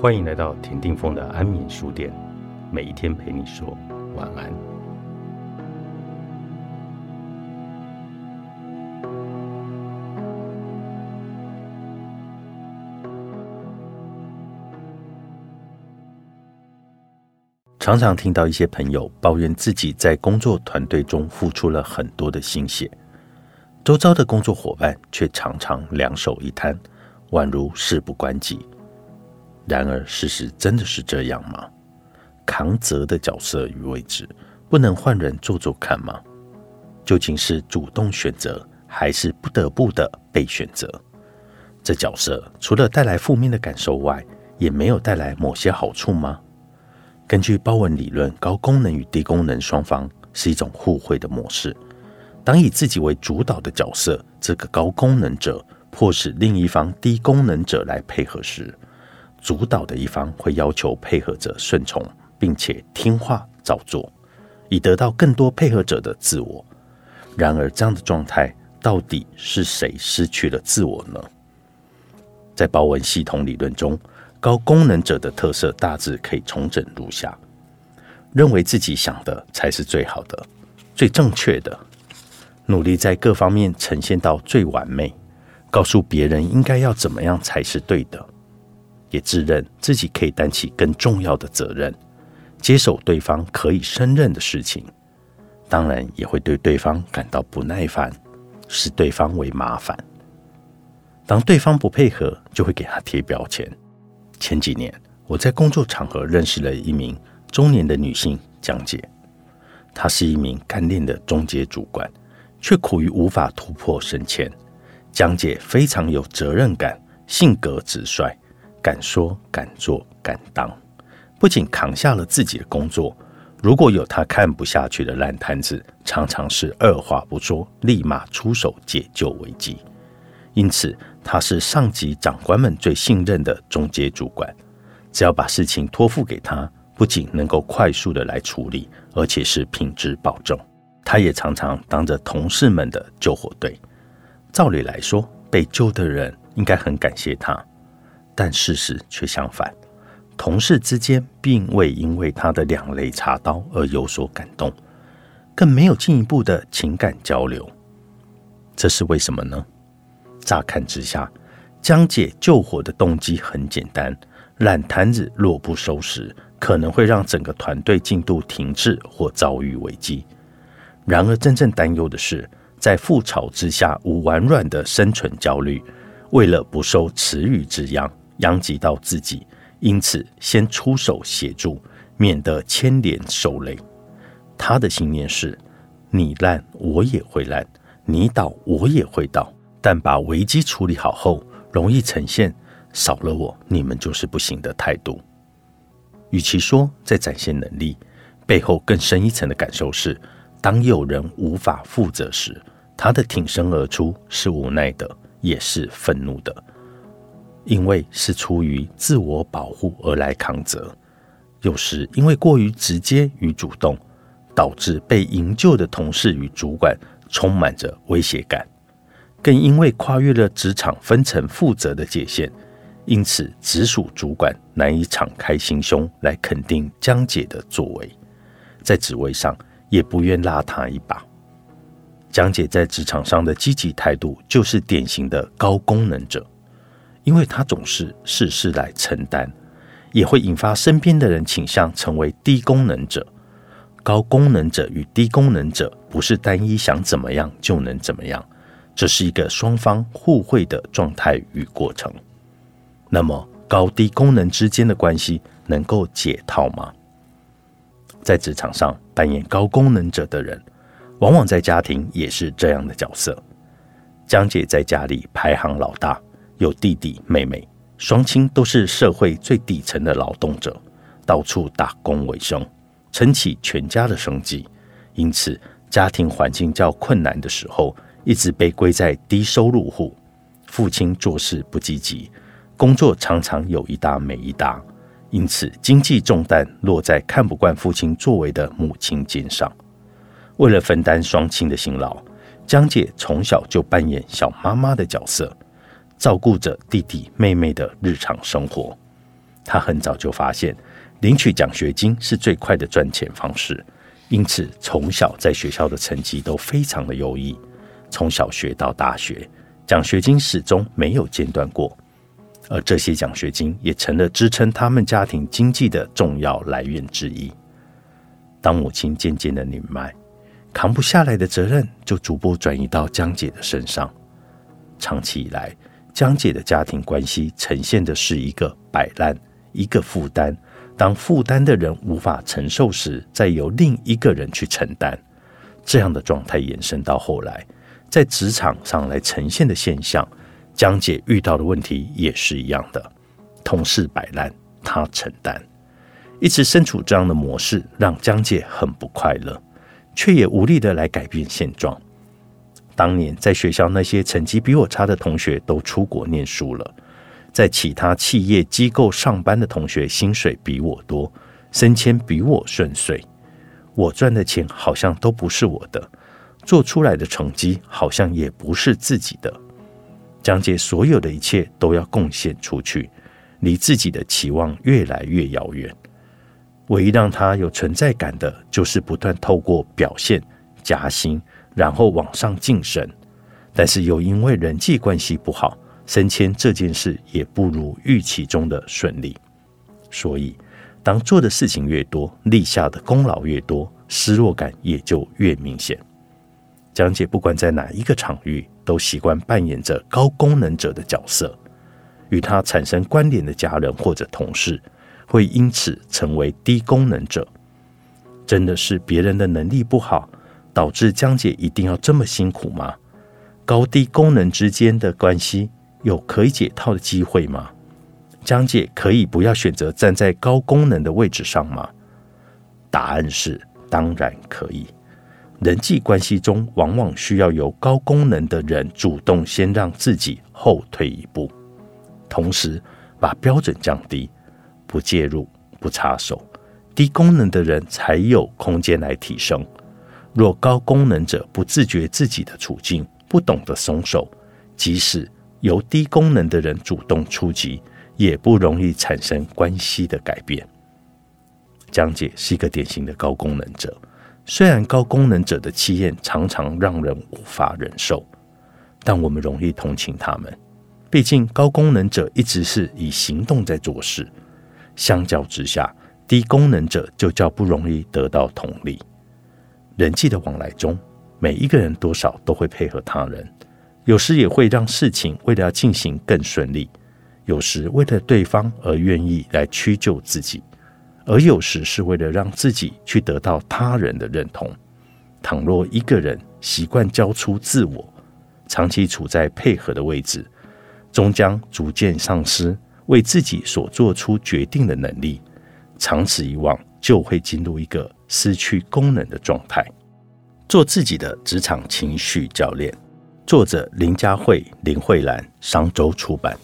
欢迎来到田定峰的安眠书店，每一天陪你说晚安。常常听到一些朋友抱怨自己在工作团队中付出了很多的心血，周遭的工作伙伴却常常两手一摊，宛如事不关己。然而，事实真的是这样吗？扛责的角色与位置，不能换人做做看吗？究竟是主动选择，还是不得不的被选择？这角色除了带来负面的感受外，也没有带来某些好处吗？根据包文理论，高功能与低功能双方是一种互惠的模式。当以自己为主导的角色，这个高功能者迫使另一方低功能者来配合时，主导的一方会要求配合者顺从，并且听话照做，以得到更多配合者的自我。然而，这样的状态到底是谁失去了自我呢？在包文系统理论中，高功能者的特色大致可以重整如下：认为自己想的才是最好的、最正确的，努力在各方面呈现到最完美，告诉别人应该要怎么样才是对的。也自认自己可以担起更重要的责任，接手对方可以胜任的事情，当然也会对对方感到不耐烦，视对方为麻烦。当对方不配合，就会给他贴标签。前几年，我在工作场合认识了一名中年的女性江姐，她是一名干练的中介主管，却苦于无法突破升迁。江姐非常有责任感，性格直率。敢说敢做敢当，不仅扛下了自己的工作，如果有他看不下去的烂摊子，常常是二话不说，立马出手解救危机。因此，他是上级长官们最信任的中阶主管。只要把事情托付给他，不仅能够快速的来处理，而且是品质保证。他也常常当着同事们的救火队。照理来说，被救的人应该很感谢他。但事实却相反，同事之间并未因为他的两肋插刀而有所感动，更没有进一步的情感交流。这是为什么呢？乍看之下，江姐救火的动机很简单：烂摊子若不收拾，可能会让整个团队进度停滞或遭遇危机。然而，真正担忧的是，在覆巢之下无完卵的生存焦虑，为了不受池鱼之殃。殃及到自己，因此先出手协助，免得牵连受累。他的信念是：你烂我也会烂，你倒我也会倒。但把危机处理好后，容易呈现少了我你们就是不行的态度。与其说在展现能力，背后更深一层的感受是：当有人无法负责时，他的挺身而出是无奈的，也是愤怒的。因为是出于自我保护而来扛责，有时因为过于直接与主动，导致被营救的同事与主管充满着威胁感，更因为跨越了职场分层负责的界限，因此直属主管难以敞开心胸来肯定江姐的作为，在职位上也不愿拉她一把。江姐在职场上的积极态度，就是典型的高功能者。因为他总是事事来承担，也会引发身边的人倾向成为低功能者。高功能者与低功能者不是单一想怎么样就能怎么样，这是一个双方互惠的状态与过程。那么，高低功能之间的关系能够解套吗？在职场上扮演高功能者的人，往往在家庭也是这样的角色。江姐在家里排行老大。有弟弟妹妹，双亲都是社会最底层的劳动者，到处打工为生，撑起全家的生计。因此，家庭环境较困难的时候，一直被归在低收入户。父亲做事不积极，工作常常有一搭没一搭，因此经济重担落在看不惯父亲作为的母亲肩上。为了分担双亲的辛劳，江姐从小就扮演小妈妈的角色。照顾着弟弟妹妹的日常生活，他很早就发现，领取奖学金是最快的赚钱方式，因此从小在学校的成绩都非常的优异。从小学到大学，奖学金始终没有间断过，而这些奖学金也成了支撑他们家庭经济的重要来源之一。当母亲渐渐的年迈，扛不下来的责任就逐步转移到江姐的身上。长期以来，江姐的家庭关系呈现的是一个摆烂。一个负担，当负担的人无法承受时，再由另一个人去承担，这样的状态延伸到后来，在职场上来呈现的现象，江姐遇到的问题也是一样的。同事摆烂，她承担，一直身处这样的模式，让江姐很不快乐，却也无力的来改变现状。当年在学校那些成绩比我差的同学都出国念书了。在其他企业机构上班的同学，薪水比我多，升迁比我顺遂。我赚的钱好像都不是我的，做出来的成绩好像也不是自己的。江姐所有的一切都要贡献出去，离自己的期望越来越遥远。唯一让他有存在感的，就是不断透过表现加薪，然后往上晋升。但是又因为人际关系不好。升迁这件事也不如预期中的顺利，所以当做的事情越多，立下的功劳越多，失落感也就越明显。江姐不管在哪一个场域，都习惯扮演着高功能者的角色，与他产生关联的家人或者同事，会因此成为低功能者。真的是别人的能力不好，导致江姐一定要这么辛苦吗？高低功能之间的关系。有可以解套的机会吗？江姐可以不要选择站在高功能的位置上吗？答案是当然可以。人际关系中，往往需要由高功能的人主动先让自己后退一步，同时把标准降低，不介入、不插手，低功能的人才有空间来提升。若高功能者不自觉自己的处境，不懂得松手，即使由低功能的人主动出击，也不容易产生关系的改变。江姐是一个典型的高功能者，虽然高功能者的气焰常常让人无法忍受，但我们容易同情他们。毕竟高功能者一直是以行动在做事，相较之下，低功能者就较不容易得到同理。人际的往来中，每一个人多少都会配合他人。有时也会让事情为了要进行更顺利，有时为了对方而愿意来屈就自己，而有时是为了让自己去得到他人的认同。倘若一个人习惯交出自我，长期处在配合的位置，终将逐渐丧失为自己所做出决定的能力。长此以往，就会进入一个失去功能的状态，做自己的职场情绪教练。作者林佳慧、林慧兰，商周出版。